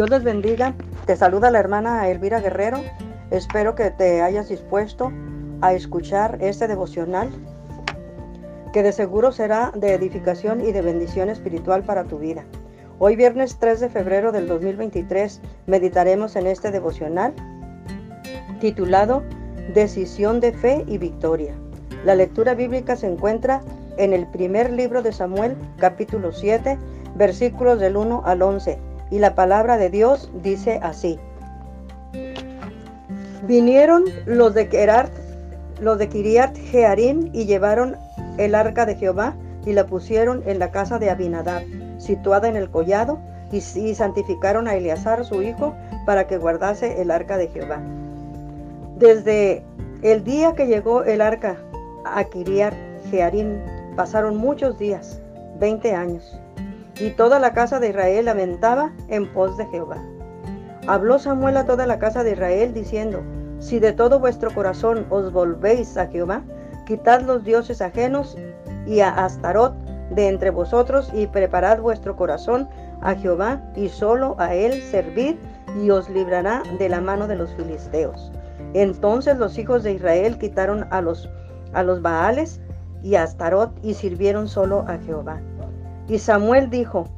Dios les bendiga. Te saluda la hermana Elvira Guerrero. Espero que te hayas dispuesto a escuchar este devocional que de seguro será de edificación y de bendición espiritual para tu vida. Hoy viernes 3 de febrero del 2023 meditaremos en este devocional titulado Decisión de Fe y Victoria. La lectura bíblica se encuentra en el primer libro de Samuel, capítulo 7, versículos del 1 al 11, y la palabra de Dios dice así. Vinieron los de Gerard, los Kiriat Jearim y llevaron el arca de Jehová y la pusieron en la casa de Abinadab, situada en el collado, y, y santificaron a Eleazar su hijo para que guardase el arca de Jehová. Desde el día que llegó el arca a Kiriat Jearim pasaron muchos días, 20 años, y toda la casa de Israel lamentaba en pos de Jehová. Habló Samuel a toda la casa de Israel diciendo, si de todo vuestro corazón os volvéis a Jehová, quitad los dioses ajenos y a Astarot de entre vosotros y preparad vuestro corazón a Jehová y solo a él servid y os librará de la mano de los filisteos. Entonces los hijos de Israel quitaron a los, a los Baales y a Astarot y sirvieron solo a Jehová. Y Samuel dijo,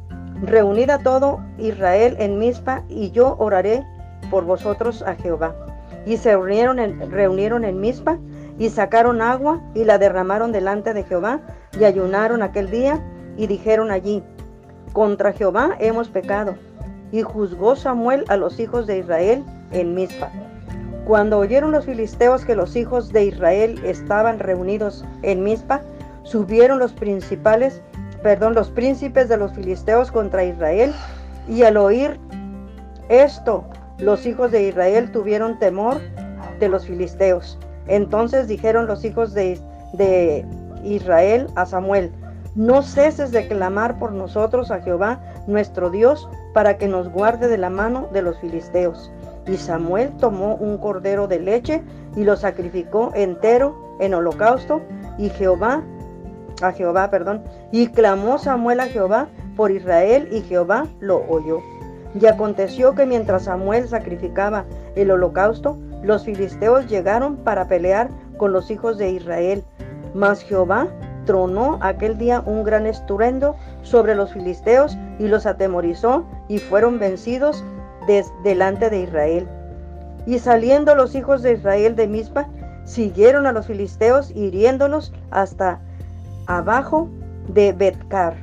reunid a todo Israel en Mizpa y yo oraré por vosotros a Jehová. Y se reunieron en, reunieron en Mizpa y sacaron agua y la derramaron delante de Jehová y ayunaron aquel día y dijeron allí, contra Jehová hemos pecado. Y juzgó Samuel a los hijos de Israel en Mizpa. Cuando oyeron los filisteos que los hijos de Israel estaban reunidos en Mizpa, subieron los principales, perdón, los príncipes de los filisteos contra Israel, y al oír esto, los hijos de Israel tuvieron temor de los filisteos. Entonces dijeron los hijos de, de Israel a Samuel, no ceses de clamar por nosotros a Jehová, nuestro Dios, para que nos guarde de la mano de los filisteos. Y Samuel tomó un cordero de leche y lo sacrificó entero en holocausto y Jehová a Jehová, perdón, y clamó Samuel a Jehová por Israel y Jehová lo oyó. Y aconteció que mientras Samuel sacrificaba el holocausto, los filisteos llegaron para pelear con los hijos de Israel. Mas Jehová tronó aquel día un gran estruendo sobre los filisteos y los atemorizó y fueron vencidos delante de Israel. Y saliendo los hijos de Israel de Mizpa, siguieron a los filisteos hiriéndolos hasta abajo de Betcar.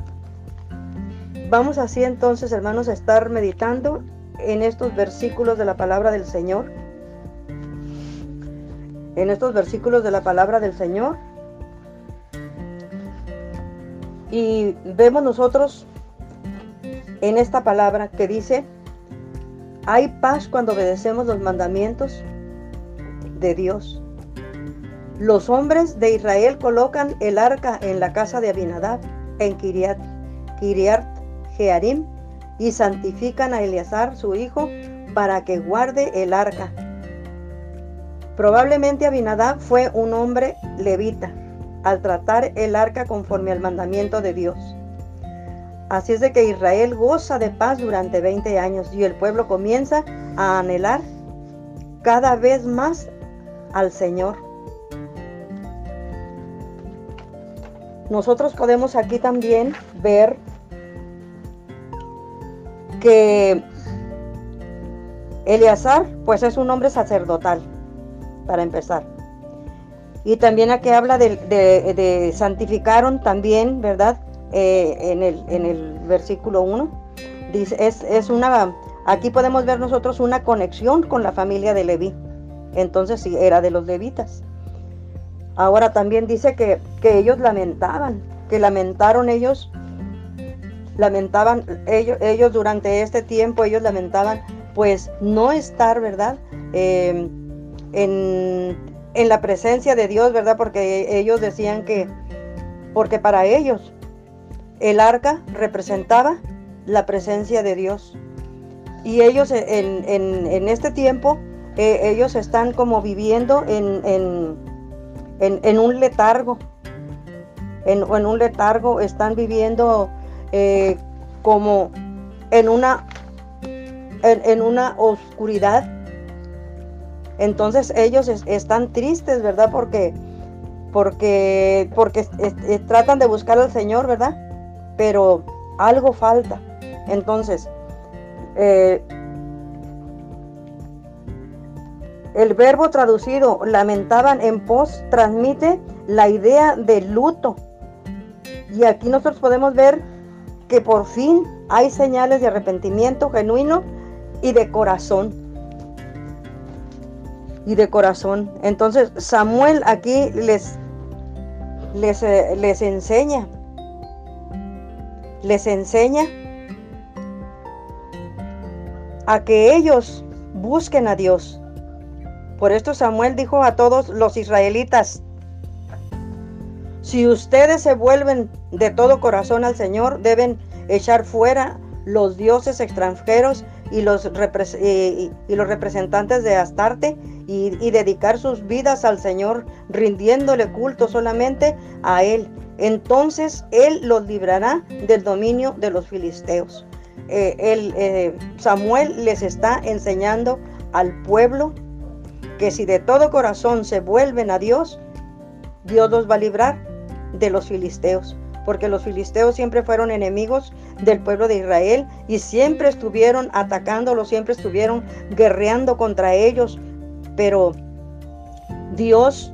Vamos así entonces, hermanos, a estar meditando en estos versículos de la palabra del Señor. En estos versículos de la palabra del Señor. Y vemos nosotros en esta palabra que dice, hay paz cuando obedecemos los mandamientos de Dios. Los hombres de Israel colocan el arca en la casa de Abinadab, en Kiriat, Kiriat Jearim, y santifican a Eleazar, su hijo, para que guarde el arca. Probablemente Abinadab fue un hombre levita al tratar el arca conforme al mandamiento de Dios. Así es de que Israel goza de paz durante 20 años y el pueblo comienza a anhelar cada vez más al Señor. Nosotros podemos aquí también ver que Eleazar pues es un hombre sacerdotal, para empezar. Y también aquí habla de, santificaron también, ¿verdad? Eh, en, el, en el versículo 1. Dice, es, es, una, aquí podemos ver nosotros una conexión con la familia de Leví. Entonces sí, era de los levitas. Ahora también dice que, que ellos lamentaban, que lamentaron ellos, lamentaban ellos, ellos durante este tiempo, ellos lamentaban pues no estar, ¿verdad? Eh, en, en la presencia de Dios, ¿verdad? Porque ellos decían que, porque para ellos el arca representaba la presencia de Dios. Y ellos en, este tiempo, eh, ellos están como viviendo en, en un letargo. En, un letargo están viviendo eh, como en una en, una oscuridad. Entonces ellos están tristes, ¿verdad? Porque, porque, porque tratan de buscar al Señor, ¿verdad? Pero algo falta. Entonces, eh, el verbo traducido lamentaban en pos transmite la idea de luto. Y aquí nosotros podemos ver que por fin hay señales de arrepentimiento genuino y de corazón. Y de corazón. Entonces Samuel aquí les, les, eh, les enseña. Les enseña a que ellos busquen a Dios. Por esto Samuel dijo a todos los israelitas, si ustedes se vuelven de todo corazón al Señor, deben echar fuera los dioses extranjeros y los, y, los representantes de Astarte y, dedicar sus vidas al Señor, rindiéndole culto solamente a Él. Entonces Él los librará del dominio de los filisteos. Eh, eh, Samuel les está enseñando al pueblo que si de todo corazón se vuelven a Dios, Dios los va a librar de los filisteos, porque los filisteos siempre fueron enemigos del pueblo de Israel y siempre estuvieron atacándolos, siempre estuvieron guerreando contra ellos, pero Dios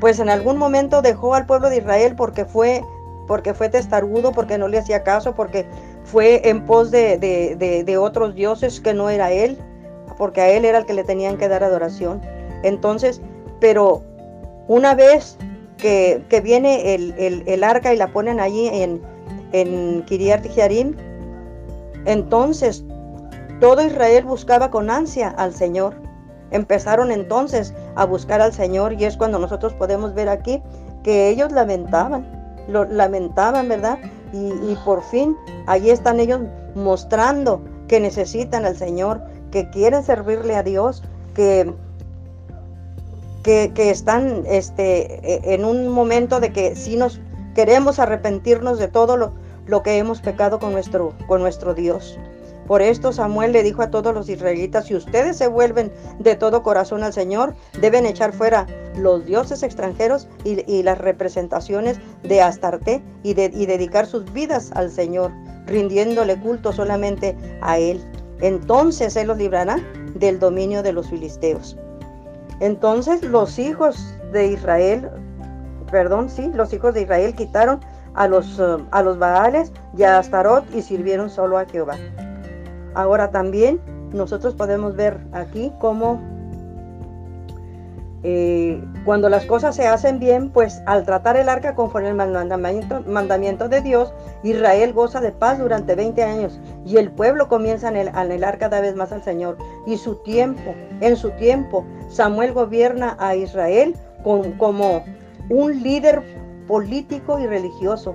pues en algún momento dejó al pueblo de Israel porque fue porque fue testarudo, porque no le hacía caso, porque fue en pos de, otros dioses que no era él, porque a él era el que le tenían que dar adoración. Entonces, pero una vez que, viene el, arca y la ponen allí en, en Kiriat Jearim, entonces todo Israel buscaba con ansia al Señor. Empezaron entonces a buscar al Señor y es cuando nosotros podemos ver aquí que ellos lamentaban lo lamentaban, ¿verdad? Y, por fin allí están ellos mostrando que necesitan al Señor, que quieren servirle a Dios, que, que, están este, e, en un momento de que si nos queremos arrepentirnos de todo lo, lo que hemos pecado con nuestro, con nuestro Dios. Por esto Samuel le dijo a todos los israelitas, si ustedes se vuelven de todo corazón al Señor, deben echar fuera los dioses extranjeros y, las representaciones de Astarte y, y dedicar sus vidas al Señor, rindiéndole culto solamente a Él. Entonces Él los librará del dominio de los filisteos. Entonces los hijos de Israel, perdón, sí, los hijos de Israel quitaron a los, uh, a los Baales y a Astarot y sirvieron solo a Jehová. Ahora también nosotros podemos ver aquí cómo eh, cuando las cosas se hacen bien, pues al tratar el arca conforme al mandamiento, de Dios, Israel goza de paz durante 20 años y el pueblo comienza a anhelar cada vez más al Señor. Y su tiempo, en su tiempo, Samuel gobierna a Israel como un líder político y religioso.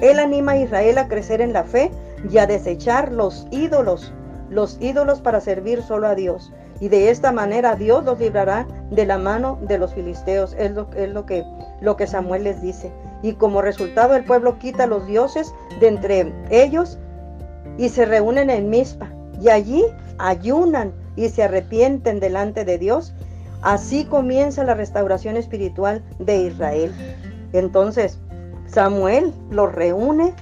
Él anima a Israel a crecer en la fe y a desechar los ídolos, los ídolos para servir solo a Dios. Y de esta manera Dios los librará de la mano de los filisteos. Es lo, es lo, que, lo que Samuel les dice. Y como resultado el pueblo quita los dioses de entre ellos y se reúnen en Mizpa. Y allí ayunan y se arrepienten delante de Dios. Así comienza la restauración espiritual de Israel. Entonces, Samuel los reúne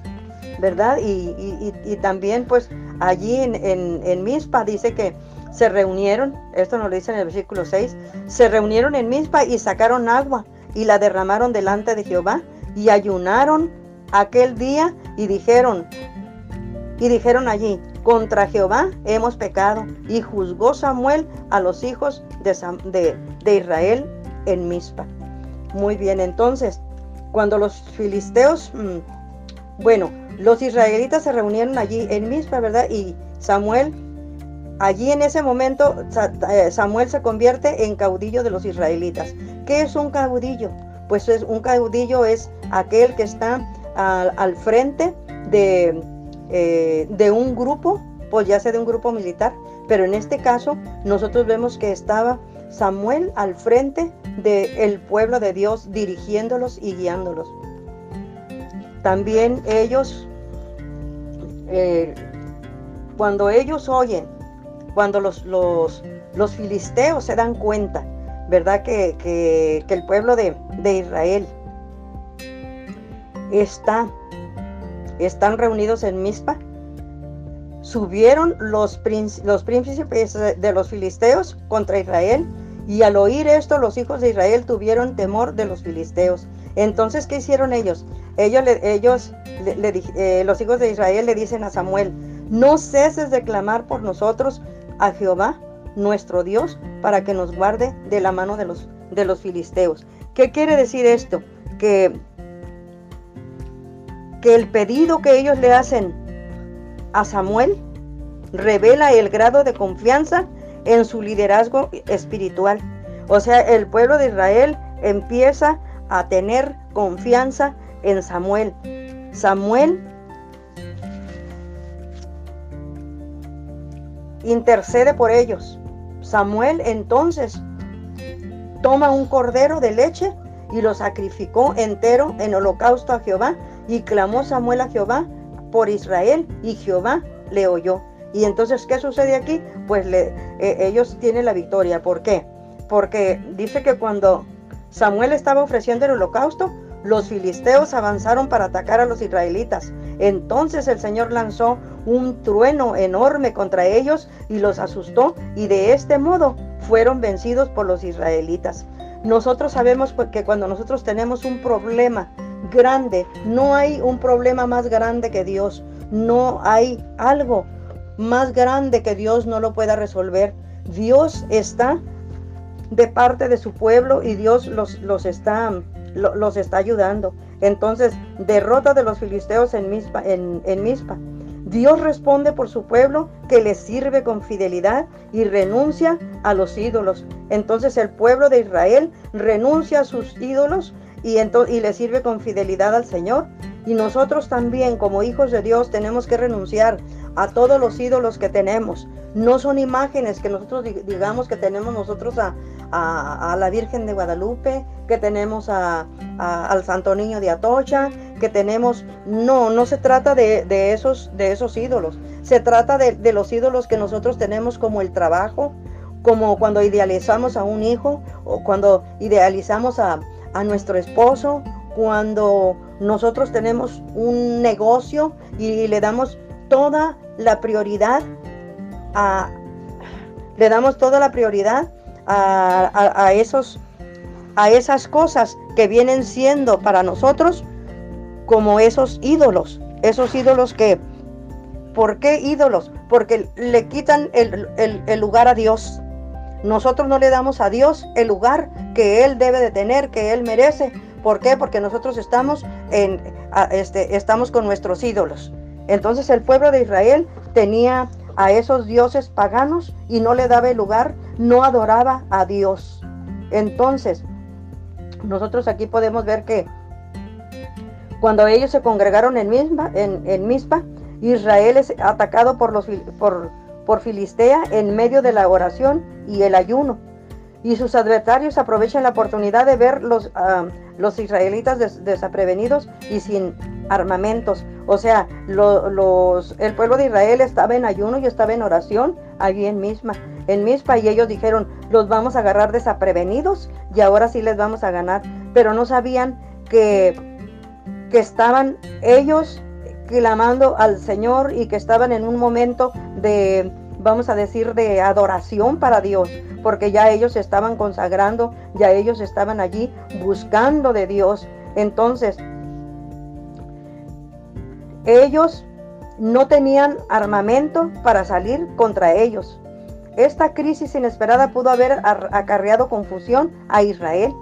¿verdad? Y, también pues allí en, en, Mispa dice que se reunieron, esto nos lo dice en el versículo 6, se reunieron en Mispa y sacaron agua y la derramaron delante de Jehová y ayunaron aquel día y dijeron, y dijeron allí, contra Jehová hemos pecado. Y juzgó Samuel a los hijos de, Israel en Mispa. Muy bien, entonces, cuando los filisteos, mm, bueno, los israelitas se reunieron allí en Mispa, ¿verdad? Y Samuel, allí en ese momento, eh, Samuel se convierte en caudillo de los israelitas. ¿Qué es un caudillo? Pues es, un caudillo es aquel que está al, frente de, eh, de un grupo, pues ya sea de un grupo militar, pero en este caso nosotros vemos que estaba Samuel al frente del pueblo de Dios, dirigiéndolos y guiándolos. También ellos eh, cuando ellos oyen, cuando los, los, los filisteos se dan cuenta, ¿verdad? Que, que, el pueblo de, de, Israel está, están reunidos en Mizpa, subieron los, los príncipes de los filisteos contra Israel y al oír esto los hijos de Israel tuvieron temor de los filisteos. Entonces, ¿qué hicieron ellos? Ellos, ellos eh, los hijos de Israel le dicen a Samuel, no ceses de clamar por nosotros a Jehová, nuestro Dios, para que nos guarde de la mano de los, de los filisteos. ¿Qué quiere decir esto? Que, que el pedido que ellos le hacen a Samuel revela el grado de confianza en su liderazgo espiritual. O sea, el pueblo de Israel empieza a tener confianza en Samuel. Samuel intercede por ellos. Samuel entonces toma un cordero de leche y lo sacrificó entero en holocausto a Jehová y clamó Samuel a Jehová por Israel y Jehová le oyó. Y entonces, ¿qué sucede aquí? Pues le, eh, ellos tienen la victoria. ¿Por qué? Porque dice que cuando Samuel estaba ofreciendo el holocausto, los filisteos avanzaron para atacar a los israelitas. Entonces el Señor lanzó un trueno enorme contra ellos y los asustó y de este modo fueron vencidos por los israelitas. Nosotros sabemos pues, que cuando nosotros tenemos un problema grande, no hay un problema más grande que Dios. No hay algo más grande que Dios no lo pueda resolver. Dios está de parte de su pueblo y Dios los, los, está, los está ayudando. Entonces, derrota de los filisteos en Mispa, en, en Mispa. Dios responde por su pueblo que le sirve con fidelidad y renuncia a los ídolos. Entonces el pueblo de Israel renuncia a sus ídolos y, y le sirve con fidelidad al Señor. Y nosotros también como hijos de Dios tenemos que renunciar a todos los ídolos que tenemos. No son imágenes que nosotros digamos que tenemos nosotros a, la Virgen de Guadalupe, que tenemos al Santo Niño de Atocha, que tenemos... No, no se trata de, esos, de esos ídolos. Se trata de, los ídolos que nosotros tenemos como el trabajo, como cuando idealizamos a un hijo o cuando idealizamos a, a nuestro esposo, cuando nosotros tenemos un negocio y le damos toda la prioridad a, le damos toda la prioridad a, esos, a esas cosas que vienen siendo para nosotros como esos ídolos, esos ídolos que, ¿por qué ídolos? Porque le quitan el, el lugar a Dios. Nosotros no le damos a Dios el lugar que Él debe de tener, que Él merece. ¿Por qué? Porque nosotros estamos, en, este, estamos con nuestros ídolos. Entonces el pueblo de Israel tenía a esos dioses paganos y no le daba el lugar, no adoraba a Dios. Entonces, nosotros aquí podemos ver que cuando ellos se congregaron en Mispa, en, Mispa Israel es atacado por, los, por, por Filistea en medio de la oración y el ayuno y sus adversarios aprovechan la oportunidad de ver los, ah, los israelitas desaprevenidos y sin armamentos. O sea, los, el pueblo de Israel estaba en ayuno y estaba en oración allí en misma, en Mispa, y ellos dijeron, los vamos a agarrar desaprevenidos y ahora sí les vamos a ganar. Pero no sabían que, que estaban ellos clamando al Señor y que estaban en un momento de vamos a decir, de adoración para Dios, porque ya ellos estaban consagrando, ya ellos estaban allí buscando de Dios. Entonces, ellos no tenían armamento para salir contra ellos. Esta crisis inesperada pudo haber acarreado confusión a Israel.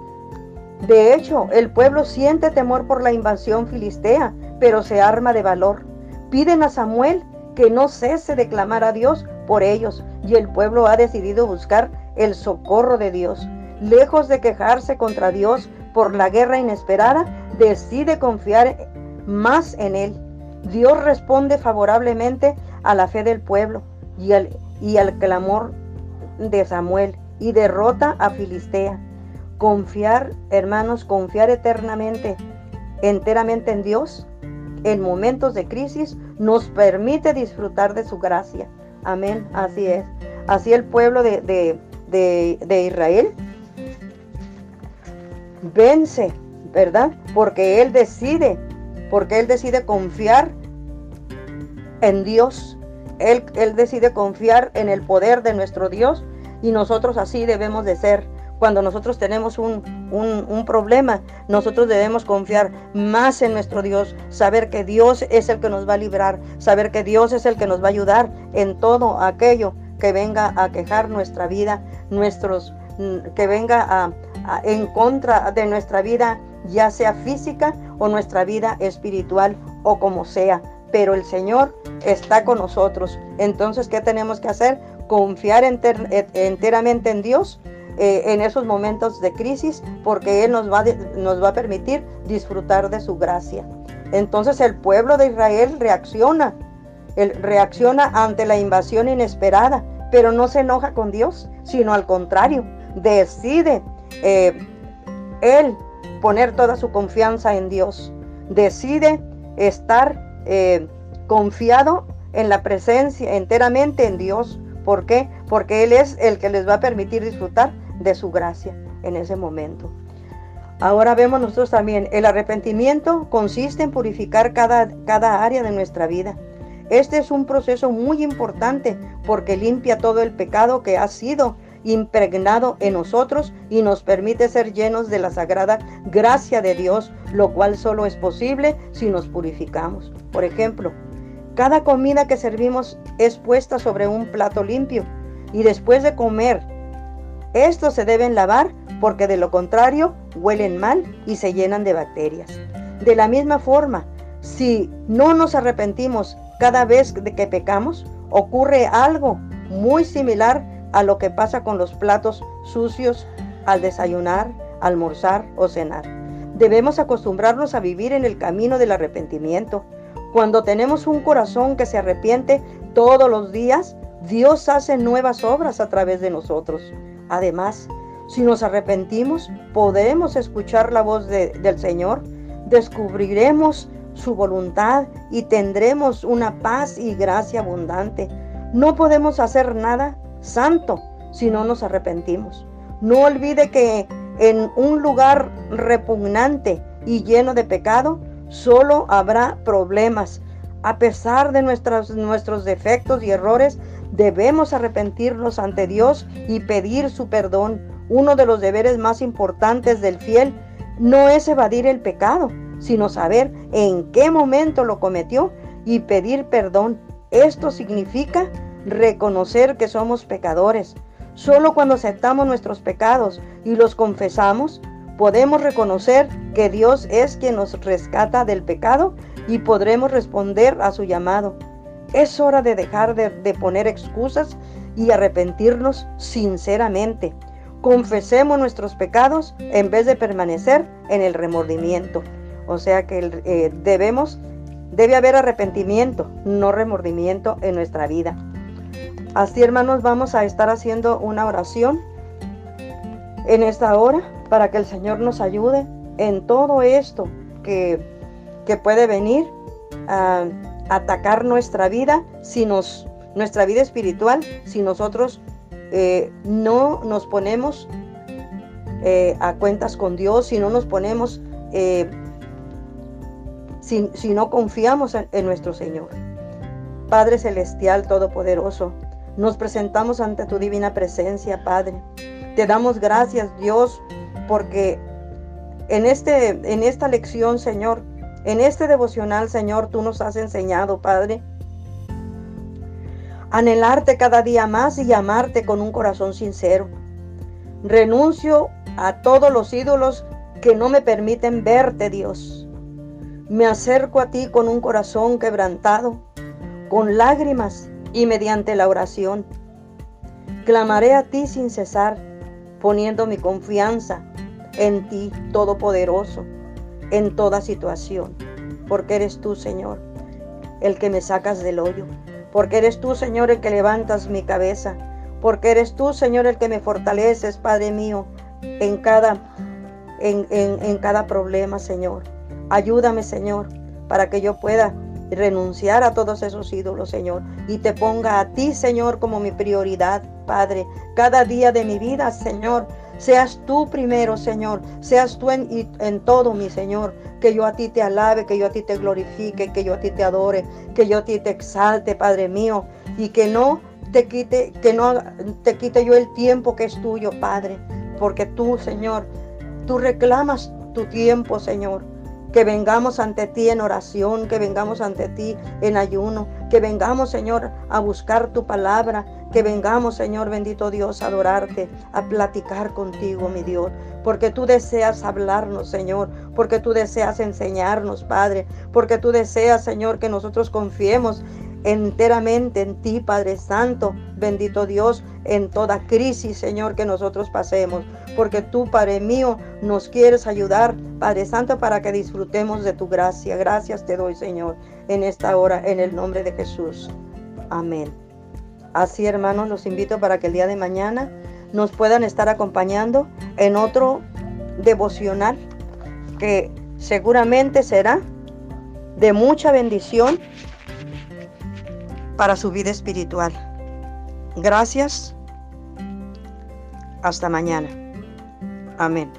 De hecho, el pueblo siente temor por la invasión filistea, pero se arma de valor. Piden a Samuel que no cese de clamar a Dios por ellos y el pueblo ha decidido buscar el socorro de Dios. Lejos de quejarse contra Dios por la guerra inesperada, decide confiar más en Él. Dios responde favorablemente a la fe del pueblo y al, clamor de Samuel y derrota a Filistea. Confiar, hermanos, confiar eternamente, enteramente en Dios en momentos de crisis nos permite disfrutar de su gracia. Amén, así es. Así el pueblo de, de Israel vence, ¿verdad? Porque Él decide, porque Él decide confiar en Dios. Él, él decide confiar en el poder de nuestro Dios y nosotros así debemos de ser. Cuando nosotros tenemos un, un, problema, nosotros debemos confiar más en nuestro Dios, saber que Dios es el que nos va a librar, saber que Dios es el que nos va a ayudar en todo aquello que venga a quejar nuestra vida, nuestros, que venga a, en contra de nuestra vida, ya sea física o nuestra vida espiritual o como sea. Pero el Señor está con nosotros. Entonces, ¿qué tenemos que hacer? Confiar enteramente en Dios eh, en esos momentos de crisis, porque Él nos va, nos va a permitir disfrutar de su gracia. Entonces el pueblo de Israel reacciona, reacciona ante la invasión inesperada, pero no se enoja con Dios, sino al contrario, decide eh, él poner toda su confianza en Dios. Decide estar eh, confiado en la presencia, enteramente en Dios. ¿Por qué? Porque Él es el que les va a permitir disfrutar de su gracia en ese momento. Ahora vemos nosotros también, el arrepentimiento consiste en purificar cada, cada área de nuestra vida. Este es un proceso muy importante porque limpia todo el pecado que ha sido impregnado en nosotros y nos permite ser llenos de la sagrada gracia de Dios, lo cual solo es posible si nos purificamos. Por ejemplo, cada comida que servimos es puesta sobre un plato limpio y después de comer, estos se deben lavar porque de lo contrario huelen mal y se llenan de bacterias. De la misma forma, si no nos arrepentimos cada vez que pecamos, ocurre algo muy similar a lo que pasa con los platos sucios al desayunar, almorzar o cenar. Debemos acostumbrarnos a vivir en el camino del arrepentimiento. Cuando tenemos un corazón que se arrepiente todos los días, Dios hace nuevas obras a través de nosotros. Además, si nos arrepentimos, podemos escuchar la voz del Señor, descubriremos su voluntad y tendremos una paz y gracia abundante. No podemos hacer nada santo si no nos arrepentimos. No olvide que en un lugar repugnante y lleno de pecado, solo habrá problemas. A pesar de nuestros, nuestros defectos y errores, debemos arrepentirnos ante Dios y pedir su perdón. Uno de los deberes más importantes del fiel no es evadir el pecado, sino saber en qué momento lo cometió y pedir perdón. Esto significa reconocer que somos pecadores. Solo cuando aceptamos nuestros pecados y los confesamos, podemos reconocer que Dios es quien nos rescata del pecado y podremos responder a su llamado. Es hora de dejar de, poner excusas y arrepentirnos sinceramente. Confesemos nuestros pecados en vez de permanecer en el remordimiento. O sea que eh, debemos, debe haber arrepentimiento, no remordimiento en nuestra vida. Así hermanos vamos a estar haciendo una oración en esta hora para que el Señor nos ayude en todo esto que, que puede venir atacar nuestra vida, si nos, nuestra vida espiritual, si nosotros eh, no nos ponemos eh, a cuentas con Dios, si no nos ponemos, eh, si, no confiamos en nuestro Señor. Padre Celestial Todopoderoso, nos presentamos ante tu divina presencia, Padre. Te damos gracias, Dios, porque en, este, en esta lección, Señor, en este devocional, Señor, tú nos has enseñado, Padre, anhelarte cada día más y amarte con un corazón sincero. Renuncio a todos los ídolos que no me permiten verte, Dios. Me acerco a ti con un corazón quebrantado, con lágrimas y mediante la oración. Clamaré a ti sin cesar, poniendo mi confianza en ti, Todopoderoso, en toda situación, porque eres tú, Señor, el que me sacas del hoyo, porque eres tú, Señor, el que levantas mi cabeza, porque eres tú, Señor, el que me fortaleces, Padre mío, en cada, en, en cada problema, Señor. Ayúdame, Señor, para que yo pueda renunciar a todos esos ídolos, Señor, y te ponga a ti, Señor, como mi prioridad, Padre. Cada día de mi vida, Señor, seas tú primero, Señor, seas tú en, todo, mi Señor, que yo a ti te alabe, que yo a ti te glorifique, que yo a ti te adore, que yo a ti te exalte, Padre mío, y que no te quite, que no te quite yo el tiempo que es tuyo, Padre, porque tú, Señor, tú reclamas tu tiempo, Señor. Que vengamos ante ti en oración, que vengamos ante ti en ayuno, que vengamos, Señor, a buscar tu palabra, que vengamos, Señor bendito Dios, a adorarte, a platicar contigo, mi Dios, porque tú deseas hablarnos, Señor, porque tú deseas enseñarnos, Padre, porque tú deseas, Señor, que nosotros confiemos enteramente en ti, Padre Santo, bendito Dios, en toda crisis, Señor, que nosotros pasemos, porque tú, Padre mío, nos quieres ayudar, Padre Santo, para que disfrutemos de tu gracia. Gracias te doy, Señor, en esta hora, en el nombre de Jesús. Amén. Así, hermanos, los invito para que el día de mañana nos puedan estar acompañando en otro devocional que seguramente será de mucha bendición para su vida espiritual. Gracias. Hasta mañana. Amén.